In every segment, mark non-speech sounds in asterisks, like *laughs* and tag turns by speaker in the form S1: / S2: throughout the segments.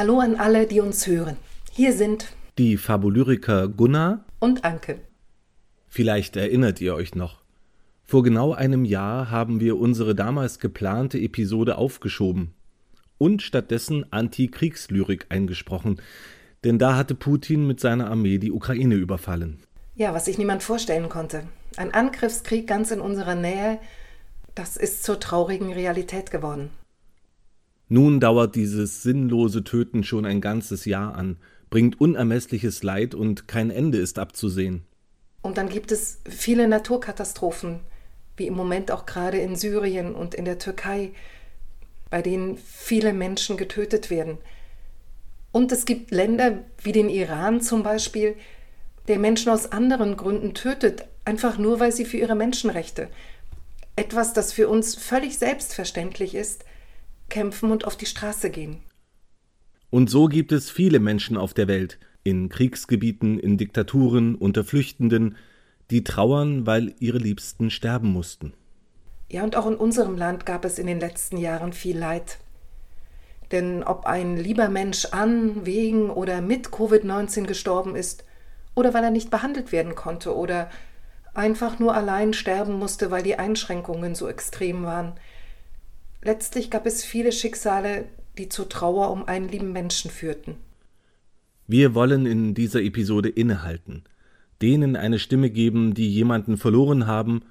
S1: Hallo an alle, die uns hören. Hier sind
S2: die Fabulyriker Gunnar
S1: und Anke.
S2: Vielleicht erinnert ihr euch noch. Vor genau einem Jahr haben wir unsere damals geplante Episode aufgeschoben und stattdessen Antikriegslyrik eingesprochen, denn da hatte Putin mit seiner Armee die Ukraine überfallen.
S1: Ja, was sich niemand vorstellen konnte. Ein Angriffskrieg ganz in unserer Nähe, das ist zur traurigen Realität geworden.
S2: Nun dauert dieses sinnlose Töten schon ein ganzes Jahr an, bringt unermessliches Leid und kein Ende ist abzusehen.
S1: Und dann gibt es viele Naturkatastrophen, wie im Moment auch gerade in Syrien und in der Türkei, bei denen viele Menschen getötet werden. Und es gibt Länder wie den Iran zum Beispiel, der Menschen aus anderen Gründen tötet, einfach nur weil sie für ihre Menschenrechte, etwas, das für uns völlig selbstverständlich ist, kämpfen und auf die Straße gehen.
S2: Und so gibt es viele Menschen auf der Welt, in Kriegsgebieten, in Diktaturen, unter Flüchtenden, die trauern, weil ihre Liebsten sterben mussten.
S1: Ja, und auch in unserem Land gab es in den letzten Jahren viel Leid. Denn ob ein lieber Mensch an, wegen oder mit Covid-19 gestorben ist, oder weil er nicht behandelt werden konnte, oder einfach nur allein sterben musste, weil die Einschränkungen so extrem waren. Letztlich gab es viele Schicksale, die zur Trauer um einen lieben Menschen führten.
S2: Wir wollen in dieser Episode innehalten, denen eine Stimme geben, die jemanden verloren haben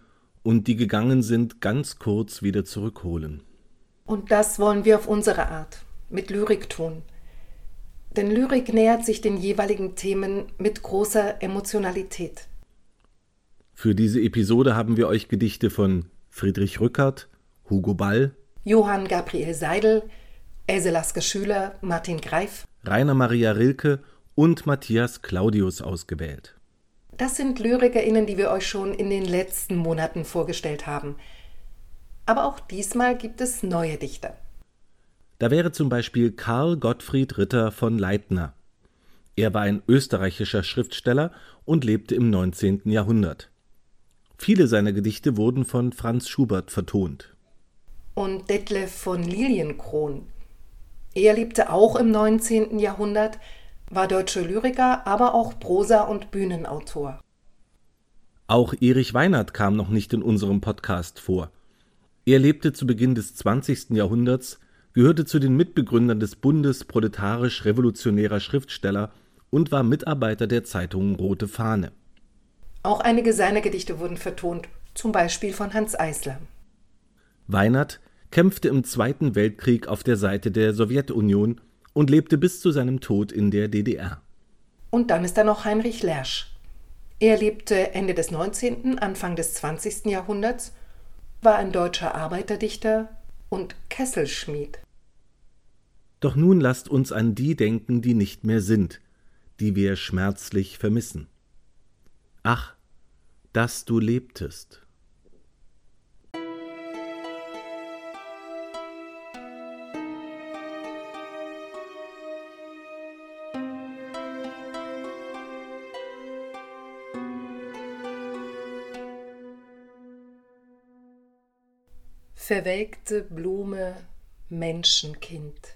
S2: und die gegangen sind, ganz kurz wieder zurückholen.
S1: Und das wollen wir auf unsere Art, mit Lyrik tun. Denn Lyrik nähert sich den jeweiligen Themen mit großer Emotionalität.
S2: Für diese Episode haben wir euch Gedichte von Friedrich Rückert, Hugo Ball,
S1: Johann Gabriel Seidel, Else Laske Schüler, Martin Greif,
S2: Rainer Maria Rilke und Matthias Claudius ausgewählt.
S1: Das sind LyrikerInnen, die wir euch schon in den letzten Monaten vorgestellt haben. Aber auch diesmal gibt es neue Dichter.
S2: Da wäre zum Beispiel Karl Gottfried Ritter von Leitner. Er war ein österreichischer Schriftsteller und lebte im 19. Jahrhundert. Viele seiner Gedichte wurden von Franz Schubert vertont.
S1: Und Detlef von Lilienkron. Er lebte auch im 19. Jahrhundert, war deutscher Lyriker, aber auch Prosa- und Bühnenautor.
S2: Auch Erich Weinert kam noch nicht in unserem Podcast vor. Er lebte zu Beginn des 20. Jahrhunderts gehörte zu den Mitbegründern des Bundes proletarisch-revolutionärer Schriftsteller und war Mitarbeiter der Zeitung Rote Fahne.
S1: Auch einige seiner Gedichte wurden vertont, zum Beispiel von Hans Eisler.
S2: Weinert kämpfte im Zweiten Weltkrieg auf der Seite der Sowjetunion und lebte bis zu seinem Tod in der DDR.
S1: Und dann ist da noch Heinrich Lersch. Er lebte Ende des 19., Anfang des 20. Jahrhunderts, war ein deutscher Arbeiterdichter, und Kesselschmied.
S2: Doch nun lasst uns an die denken, die nicht mehr sind, die wir schmerzlich vermissen. Ach, dass du lebtest.
S1: Verwelkte Blume, Menschenkind.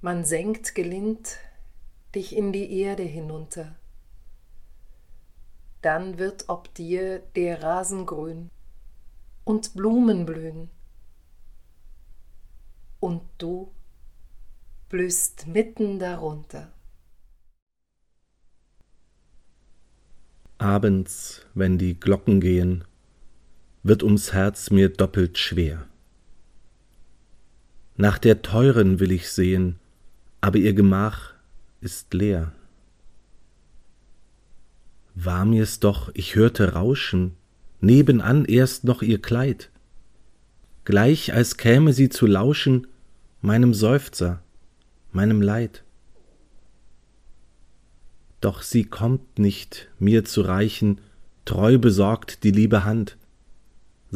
S1: Man senkt gelind dich in die Erde hinunter. Dann wird ob dir der Rasen grün und Blumen blühen. Und du blühst mitten darunter.
S2: Abends, wenn die Glocken gehen, wird ums Herz mir doppelt schwer. Nach der Teuren will ich sehen, aber ihr Gemach ist leer. War mir's doch, ich hörte Rauschen, nebenan erst noch ihr Kleid, gleich als käme sie zu lauschen meinem Seufzer, meinem Leid. Doch sie kommt nicht, mir zu reichen, treu besorgt die liebe Hand,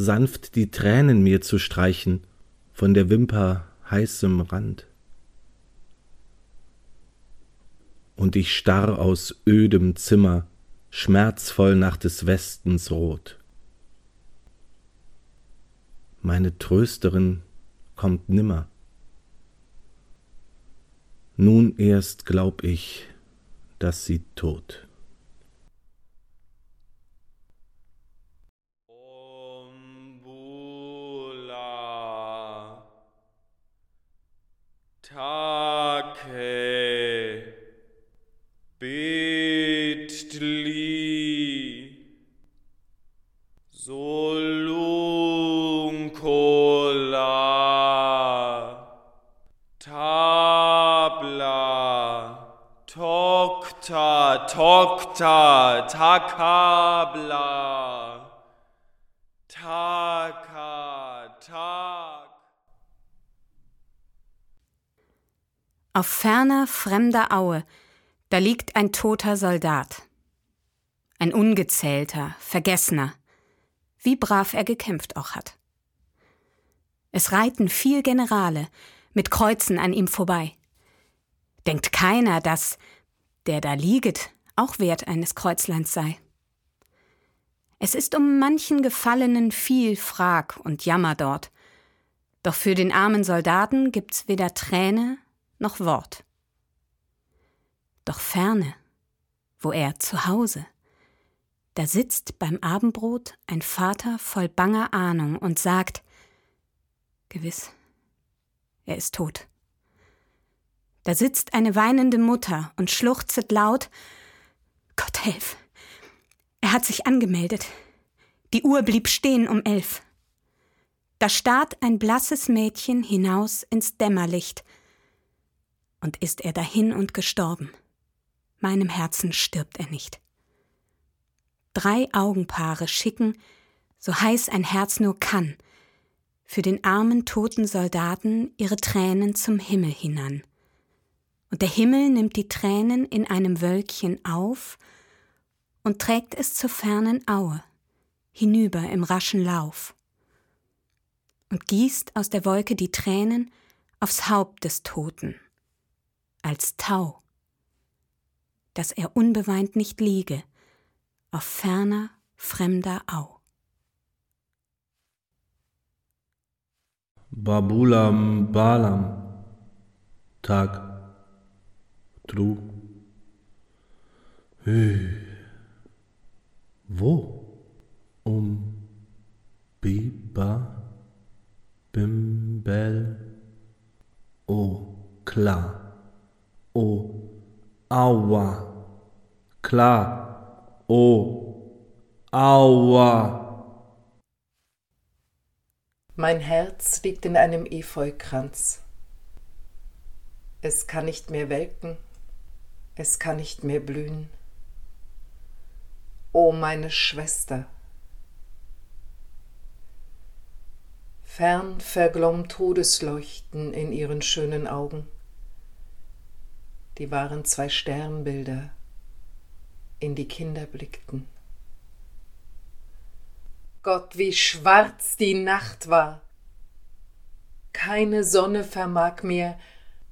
S2: sanft die Tränen mir zu streichen von der Wimper heißem Rand. Und ich starr aus ödem Zimmer, schmerzvoll nach des Westens Rot. Meine Trösterin kommt nimmer. Nun erst glaub ich, dass sie tot.
S3: Tokta, Takabla, Taka, Tak.
S4: Auf ferner, fremder Aue, da liegt ein toter Soldat. Ein ungezählter, vergessener, wie brav er gekämpft auch hat. Es reiten viel Generale mit Kreuzen an ihm vorbei. Denkt keiner, dass der da lieget, auch wert eines Kreuzleins sei. Es ist um manchen Gefallenen viel Frag und Jammer dort, doch für den armen Soldaten gibt's weder Träne noch Wort. Doch ferne, wo er zu Hause, da sitzt beim Abendbrot ein Vater voll banger Ahnung und sagt, Gewiss, er ist tot. Da sitzt eine weinende Mutter und schluchzet laut Gott helf. Er hat sich angemeldet. Die Uhr blieb stehen um elf. Da starrt ein blasses Mädchen hinaus ins Dämmerlicht. Und ist er dahin und gestorben. Meinem Herzen stirbt er nicht. Drei Augenpaare schicken, so heiß ein Herz nur kann, für den armen toten Soldaten ihre Tränen zum Himmel hinan. Und der Himmel nimmt die Tränen in einem Wölkchen auf und trägt es zur fernen Aue, hinüber im raschen Lauf, und gießt aus der Wolke die Tränen aufs Haupt des Toten, als Tau, dass er unbeweint nicht liege auf ferner, fremder Au.
S2: Babulam Balam Tag Tru Hü wo? Um Biba Bimbel. O klar O Aua klar O Aua
S1: Mein Herz liegt in einem Efeukranz. Es kann nicht mehr welken, es kann nicht mehr blühen o meine Schwester. Fern verglomm Todesleuchten in ihren schönen Augen. Die waren zwei Sternbilder, in die Kinder blickten. Gott, wie schwarz die Nacht war! Keine Sonne vermag mir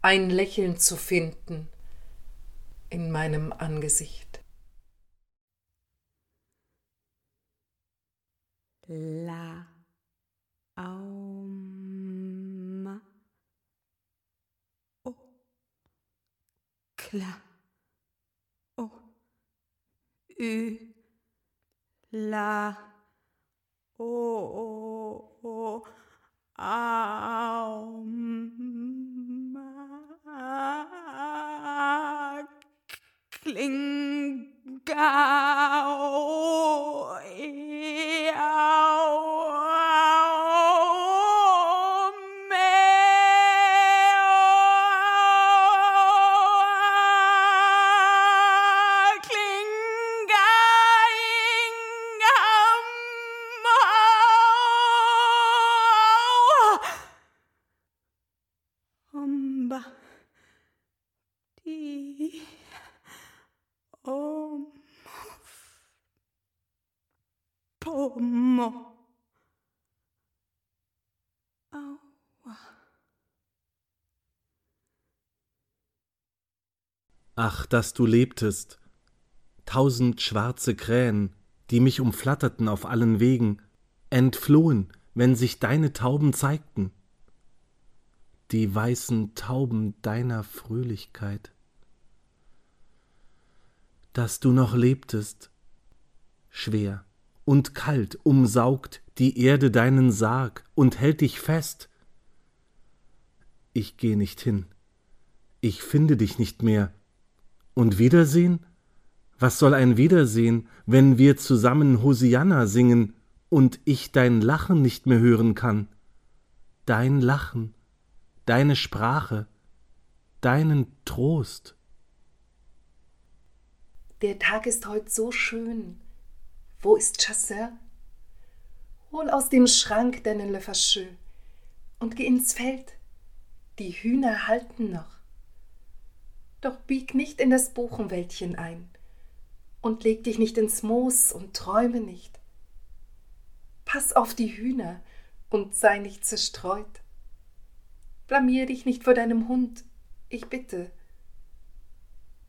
S1: ein Lächeln zu finden in meinem Angesicht.
S4: La Auma. O Kla. O Ü. La. O. O. O. Auma Klingau, Eau.
S2: Ach, dass du lebtest! Tausend schwarze Krähen, die mich umflatterten auf allen Wegen, entflohen, wenn sich deine Tauben zeigten. die weißen Tauben deiner Fröhlichkeit. Dass du noch lebtest, schwer und kalt umsaugt die Erde deinen Sarg und hält dich fest. Ich geh nicht hin, ich finde dich nicht mehr. Und Wiedersehen? Was soll ein Wiedersehen, wenn wir zusammen Hosianna singen und ich dein Lachen nicht mehr hören kann? Dein Lachen, deine Sprache, deinen Trost.
S1: Der Tag ist heut so schön. Wo ist Chasseur? Hol aus dem Schrank deinen Facheux und geh ins Feld. Die Hühner halten noch. Doch bieg nicht in das Buchenwäldchen ein und leg dich nicht ins Moos und träume nicht. Pass auf die Hühner und sei nicht zerstreut. Blamier dich nicht vor deinem Hund, ich bitte.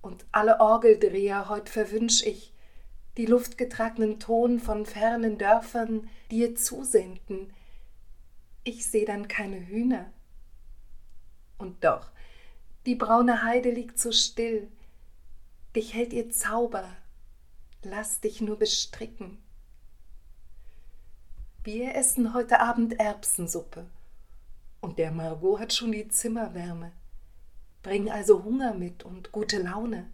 S1: Und alle Orgeldreher heut verwünsch ich, die luftgetragenen Ton von fernen Dörfern dir zusenden. Ich seh dann keine Hühner. Und doch, die braune Heide liegt so still, dich hält ihr Zauber, lass dich nur bestricken. Wir essen heute Abend Erbsensuppe und der Margot hat schon die Zimmerwärme. Bring also Hunger mit und gute Laune.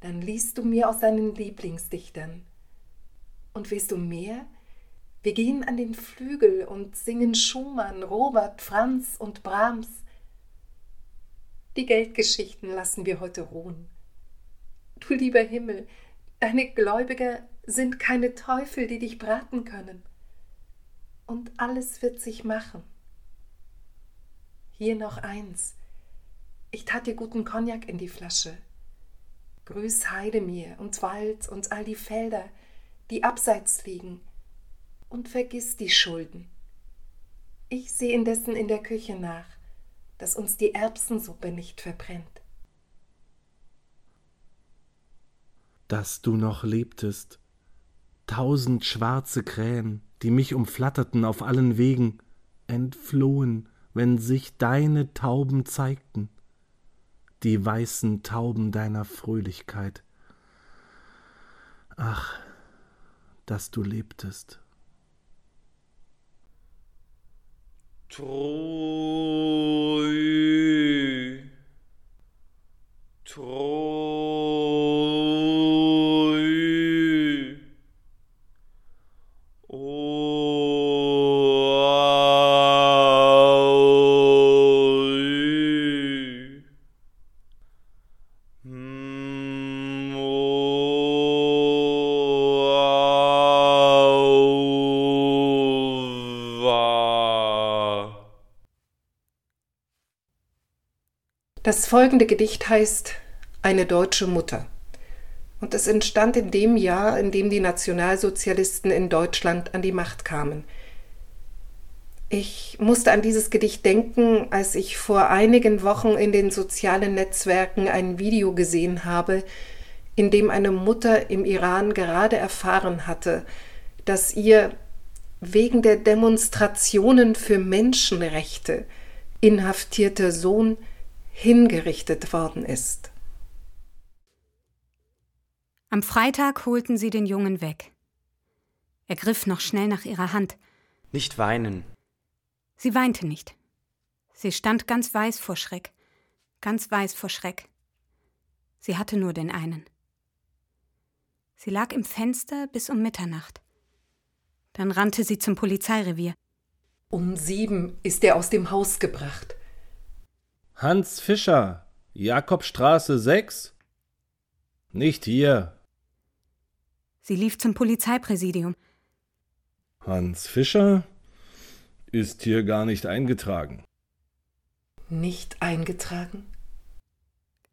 S1: Dann liest du mir aus deinen Lieblingsdichtern. Und willst du mehr? Wir gehen an den Flügel und singen Schumann, Robert, Franz und Brahms. Die Geldgeschichten lassen wir heute ruhen. Du lieber Himmel, deine Gläubiger sind keine Teufel, die dich braten können. Und alles wird sich machen. Hier noch eins. Ich tat dir guten Cognac in die Flasche. Grüß Heidemir und Wald und all die Felder, die abseits liegen, und vergiss die Schulden. Ich seh indessen in der Küche nach, dass uns die Erbsensuppe nicht verbrennt.
S2: Dass du noch lebtest, tausend schwarze Krähen, die mich umflatterten auf allen Wegen, entflohen, wenn sich deine Tauben zeigten, die weißen Tauben deiner Fröhlichkeit. Ach, dass du lebtest.
S3: Treu. Treu.
S1: Das folgende Gedicht heißt Eine deutsche Mutter. Und es entstand in dem Jahr, in dem die Nationalsozialisten in Deutschland an die Macht kamen. Ich musste an dieses Gedicht denken, als ich vor einigen Wochen in den sozialen Netzwerken ein Video gesehen habe, in dem eine Mutter im Iran gerade erfahren hatte, dass ihr wegen der Demonstrationen für Menschenrechte inhaftierter Sohn hingerichtet worden ist.
S4: Am Freitag holten sie den Jungen weg. Er griff noch schnell nach ihrer Hand.
S5: Nicht weinen.
S4: Sie weinte nicht. Sie stand ganz weiß vor Schreck, ganz weiß vor Schreck. Sie hatte nur den einen. Sie lag im Fenster bis um Mitternacht. Dann rannte sie zum Polizeirevier.
S1: Um sieben ist er aus dem Haus gebracht.
S2: Hans Fischer, Jakobstraße 6? Nicht hier.
S4: Sie lief zum Polizeipräsidium.
S2: Hans Fischer ist hier gar nicht eingetragen.
S1: Nicht eingetragen?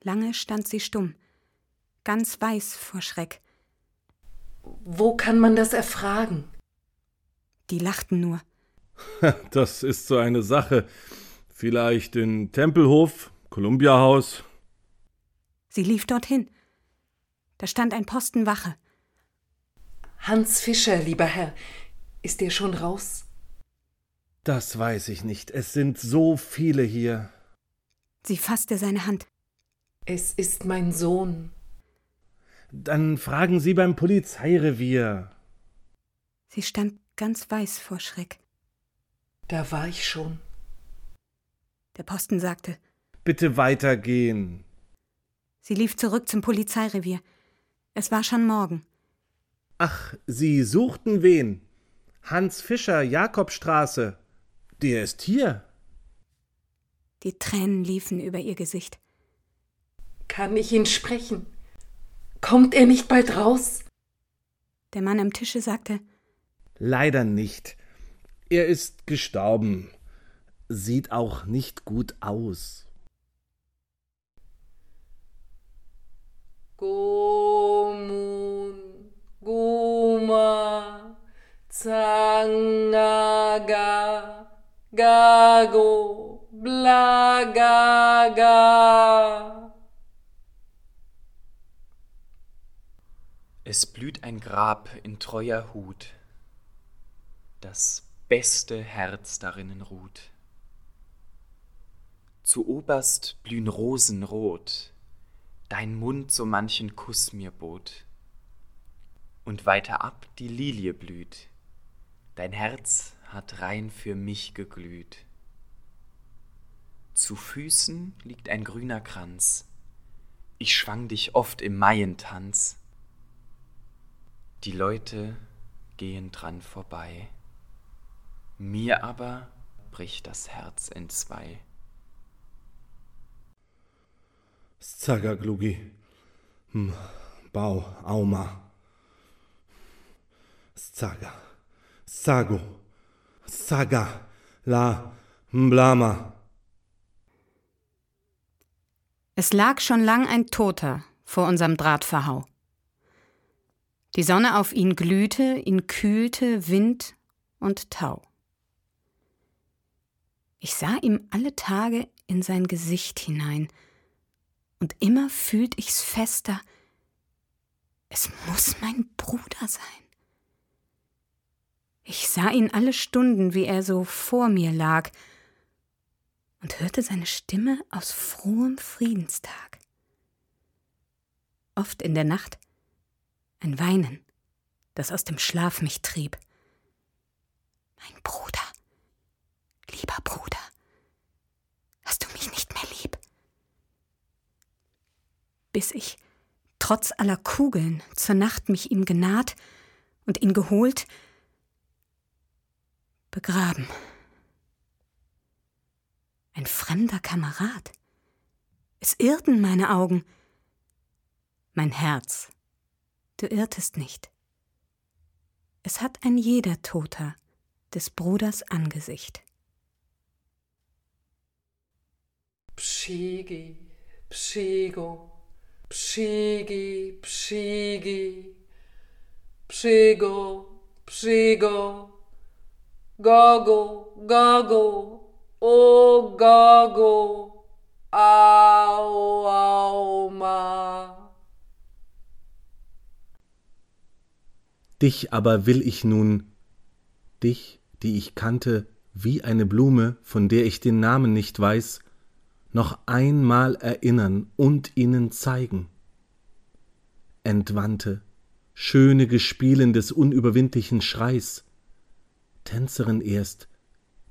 S4: Lange stand sie stumm, ganz weiß vor Schreck.
S1: Wo kann man das erfragen?
S4: Die lachten nur. *laughs*
S2: Das ist so eine Sache. Vielleicht in Tempelhof, Kolumbiahaus.
S4: Sie lief dorthin. Da stand ein Posten Wache.
S1: Hans Fischer, lieber Herr, ist er schon raus?
S2: Das weiß ich nicht. Es sind so viele hier.
S4: Sie fasste seine Hand.
S1: Es ist mein Sohn.
S2: Dann fragen Sie beim Polizeirevier.
S4: Sie stand ganz weiß vor Schreck.
S1: Da war ich schon.
S4: Der Posten sagte,
S2: Bitte weitergehen.
S4: sie lief zurück zum Polizeirevier. Es war schon Morgen.
S2: Ach, Sie suchten wen? Hans Fischer, Jakobstraße. Der ist hier.
S4: Die Tränen liefen über ihr Gesicht.
S1: Kann ich ihn sprechen? Kommt er nicht bald raus?
S4: Der Mann am Tische sagte,
S2: Leider nicht. Er ist gestorben. Sieht auch nicht gut aus.
S1: Gomun, Guma, Zangaga, Gago, Blagaga.
S3: Es blüht ein Grab in treuer Hut, das beste Herz darinnen ruht. Zu oberst blühen Rosen rot, dein Mund so manchen Kuss mir bot. Und weiter ab die Lilie blüht, dein Herz hat rein für mich geglüht. Zu Füßen liegt ein grüner Kranz, ich schwang dich oft im Maientanz. Die Leute gehen dran vorbei, mir aber bricht das Herz entzwei.
S2: Zagaglugi. Hm, Bau, Auma. Zaga. Sago. Saga. La. Mblama.
S4: es lag schon lang ein Toter vor unserem Drahtverhau. Die Sonne auf ihn glühte, ihn kühlte Wind und Tau. Ich sah ihm alle Tage in sein Gesicht hinein, und immer fühlt ich's fester, es muss mein Bruder sein. Ich sah ihn alle Stunden, wie er so vor mir lag, und hörte seine Stimme aus frohem Friedenstag. Oft in der Nacht ein Weinen, das aus dem Schlaf mich trieb. Mein Bruder, lieber Bruder, hast du mich nicht mehr lieb? Bis ich, trotz aller Kugeln, zur Nacht mich ihm genaht und ihn geholt, begraben. Ein fremder Kamerad. Es irrten meine Augen. Mein Herz, du irrtest nicht. Es hat ein jeder Toter des Bruders Angesicht.
S1: Pshigi, Pshigo, Pshigi, Pshigi, Pshigo, Pshigo, Gogo, Gogo, O Gogo, Au, Au, Ma.
S2: Dich aber will ich nun, dich, die ich kannte, wie eine Blume, von der ich den Namen nicht weiß, noch einmal erinnern und ihnen zeigen. Entwandte, schöne Gespielin des unüberwindlichen Schreis, Tänzerin erst,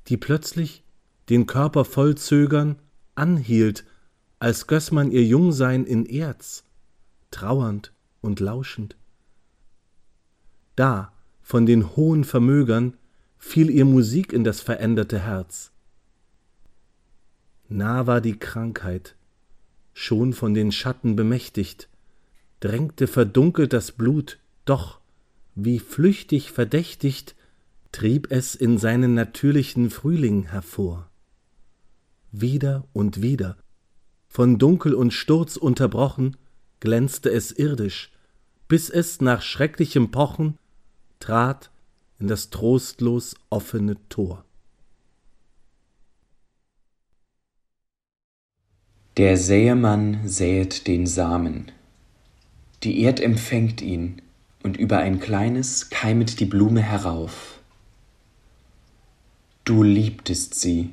S2: die plötzlich, den Körper voll Zögern, anhielt, als göß man ihr Jungsein in Erz, trauernd und lauschend. Da, von den hohen Vermögern, fiel ihr Musik in das veränderte Herz. Nah war die Krankheit, schon von den Schatten bemächtigt, drängte verdunkelt das Blut, doch, wie flüchtig verdächtigt, trieb es in seinen natürlichen Frühling hervor. Wieder und wieder, von Dunkel und Sturz unterbrochen, glänzte es irdisch, bis es nach schrecklichem Pochen trat in das trostlos offene Tor.
S5: Der Säemann säet den Samen. Die Erd empfängt ihn, und über ein kleines keimet die Blume herauf. Du liebtest sie.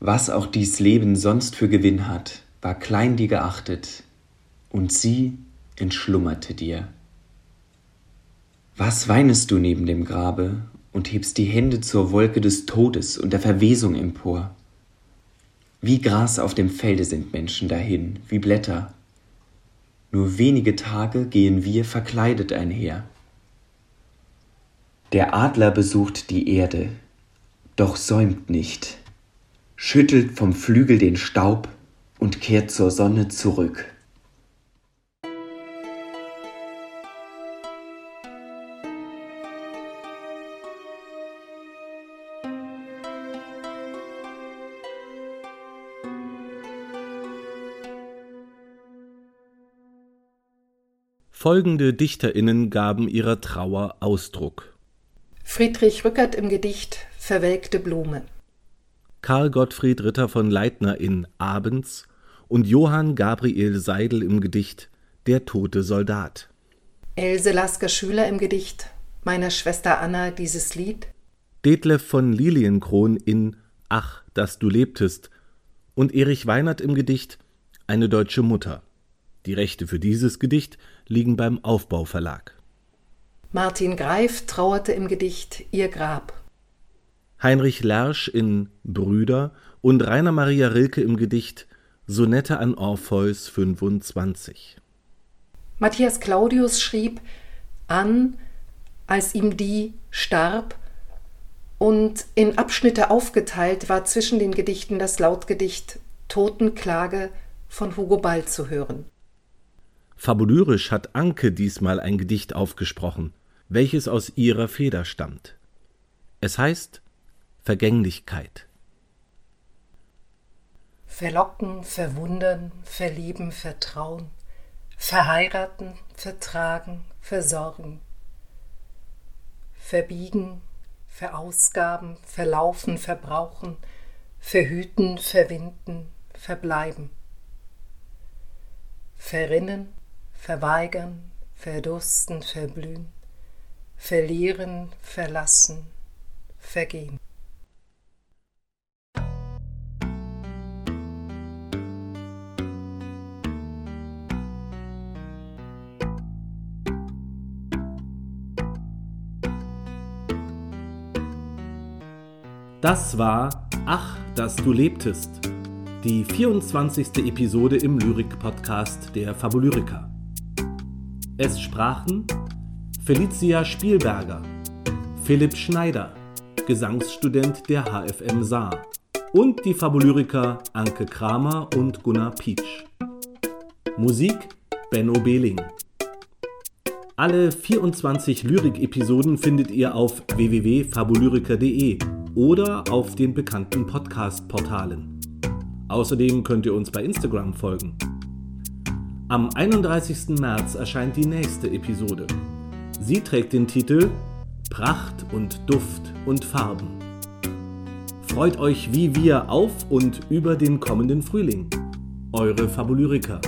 S5: Was auch dies Leben sonst für Gewinn hat, war klein dir geachtet, und sie entschlummerte dir. Was weinest du neben dem Grabe und hebst die Hände zur Wolke des Todes und der Verwesung empor? Wie Gras auf dem Felde sind Menschen dahin, wie Blätter. Nur wenige Tage gehen wir verkleidet einher. Der Adler besucht die Erde, doch säumt nicht, schüttelt vom Flügel den Staub und kehrt zur Sonne zurück.
S2: Folgende DichterInnen gaben ihrer Trauer Ausdruck:
S1: Friedrich Rückert im Gedicht Verwelkte Blumen.
S2: Karl Gottfried Ritter von Leitner in Abends und Johann Gabriel Seidel im Gedicht Der tote Soldat.
S1: Else Lasker Schüler im Gedicht Meiner Schwester Anna dieses Lied.
S2: Detlef von Lilienkron in Ach, dass du lebtest und Erich Weinert im Gedicht Eine deutsche Mutter. Die Rechte für dieses Gedicht liegen beim Aufbauverlag.
S1: Martin Greif trauerte im Gedicht Ihr Grab.
S2: Heinrich Lersch in Brüder und Rainer Maria Rilke im Gedicht Sonette an Orpheus 25.
S1: Matthias Claudius schrieb an, als ihm die starb, und in Abschnitte aufgeteilt war zwischen den Gedichten das Lautgedicht Totenklage von Hugo Ball zu hören.
S2: Fabulyrisch hat Anke diesmal ein Gedicht aufgesprochen, welches aus ihrer Feder stammt. Es heißt Vergänglichkeit.
S1: Verlocken, verwundern, verlieben, vertrauen, verheiraten, vertragen, versorgen, verbiegen, verausgaben, verlaufen, verbrauchen, verhüten, verwinden, verbleiben, verrinnen, verweigern, verdursten, verblühen, verlieren, verlassen, vergehen.
S2: Das war Ach, dass du lebtest, die 24. Episode im Lyrik-Podcast der Fabulyriker. Es sprachen Felicia Spielberger, Philipp Schneider, Gesangsstudent der HFM Saar und die Fabulyriker Anke Kramer und Gunnar Pietsch. Musik Benno Behling. Alle 24 Lyrik-Episoden findet ihr auf www.fabulyriker.de oder auf den bekannten Podcast-Portalen. Außerdem könnt ihr uns bei Instagram folgen. Am 31. März erscheint die nächste Episode. Sie trägt den Titel Pracht und Duft und Farben. Freut euch wie wir auf und über den kommenden Frühling. Eure Fabulyriker.